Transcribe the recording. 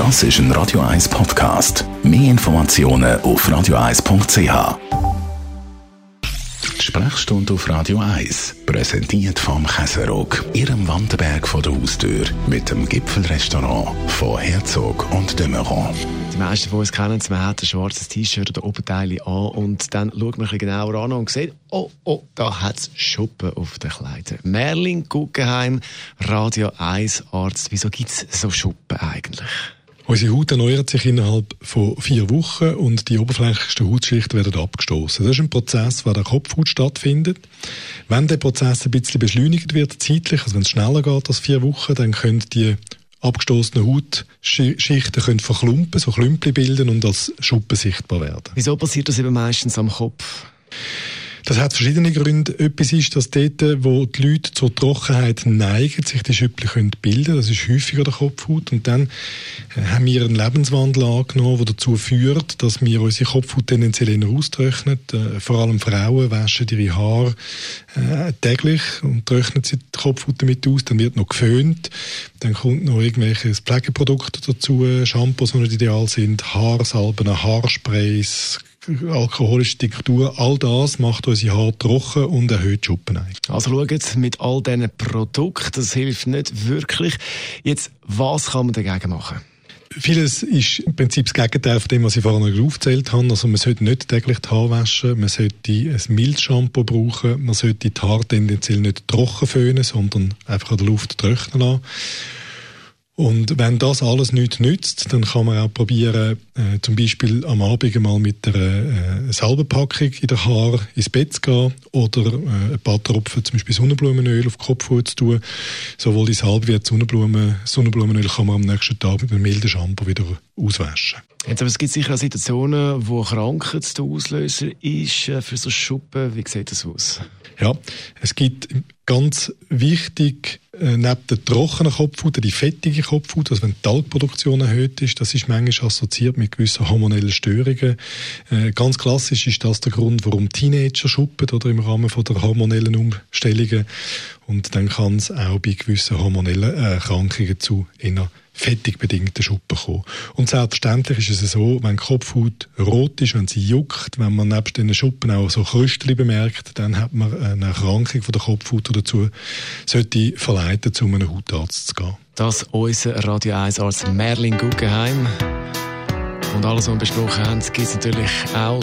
Das ist ein Radio 1 Podcast. Mehr Informationen auf radio1.ch. Die Sprechstunde auf Radio 1, präsentiert vom Käserock, Ihrem Wanderberg vor der Haustür, mit dem Gipfelrestaurant von Herzog und de Meuron. Die meisten von uns kennen es, man hat ein schwarzes T-Shirt oder Oberteil an und dann schaut man ein genauer an und sieht, oh, oh, da hat es Schuppen auf den Kleidern. Merlin Guggenheim, Radio 1 Arzt. Wieso gibt es so Schuppen eigentlich? Unsere Haut erneuert sich innerhalb von vier Wochen und die oberflächlichsten Hautschichten werden abgestoßen. Das ist ein Prozess, der der Kopfhaut stattfindet. Wenn der Prozess ein bisschen beschleunigt wird, zeitlich, also wenn es schneller geht als vier Wochen, dann können die abgestoßenen Hautschichten können verklumpen, so Klümpel bilden und als Schuppen sichtbar werden. Wieso passiert das eben meistens am Kopf? Das hat verschiedene Gründe. Etwas ist, dass dort, wo die Leute zur Trockenheit neigen, sich die Schüppel können bilden Das ist häufiger der Kopfhaut. Und dann äh, haben wir einen Lebenswandel angenommen, der dazu führt, dass wir unsere Kopfhaut tendenziell eher austrocknen. Äh, vor allem Frauen waschen ihre Haare äh, täglich und trocknen sie die Kopfhaut damit aus. Dann wird noch geföhnt. Dann kommt noch irgendwelche Pflegeprodukte dazu, Shampoos, die nicht ideal sind, Haarsalben, Haarsprays, alkoholische Diktatur, all das macht unsere Haare trocken und erhöht die Schuppeneigung. Also schaut, mit all diesen Produkten, das hilft nicht wirklich. Jetzt, was kann man dagegen machen? Vieles ist im Prinzip das Gegenteil von dem, was ich vorhin aufgezählt habe. Also man sollte nicht täglich die Haare waschen, man sollte ein Milchshampoo brauchen, man sollte die Haare tendenziell nicht trocken föhnen, sondern einfach an der Luft trocknen lassen. Und wenn das alles nicht nützt, dann kann man auch probieren, äh, zum Beispiel am Abend mal mit einer äh, Salbenpackung in der Haar ins Bett zu gehen oder äh, ein paar Tropfen zum Beispiel Sonnenblumenöl auf die Kopfhaut zu tun. Sowohl die Salbe wie die Sonnenblumen, Sonnenblumenöl kann man am nächsten Tag mit einem milden Shampoo wieder auswaschen. Jetzt, aber es gibt sicher auch Situationen, wo Krankheit der Auslöser ist äh, für so Schuppen. Wie sieht das aus? Ja, es gibt ganz wichtig, äh, neben der trockenen Kopfhaut, die fettige Kopfhaut, also wenn die Talgproduktion erhöht ist, das ist manchmal assoziiert mit gewissen hormonellen Störungen. Äh, ganz klassisch ist das der Grund, warum Teenager schuppen oder im Rahmen von der hormonellen Umstellungen. Und dann kann es auch bei gewissen hormonellen Erkrankungen zu einer fettig bedingten Schuppen kommen. Und selbstverständlich ist es so, wenn die Kopfhaut rot ist, wenn sie juckt, wenn man nebst den Schuppen auch so Krüstchen bemerkt, dann hat man eine Erkrankung von der Kopfhaut, die dazu sollte verleiten, zu einem Hautarzt zu gehen. Das unser Radio 1 Arzt Merlin Guggenheim. Und alles, was wir besprochen haben, gibt es natürlich auch.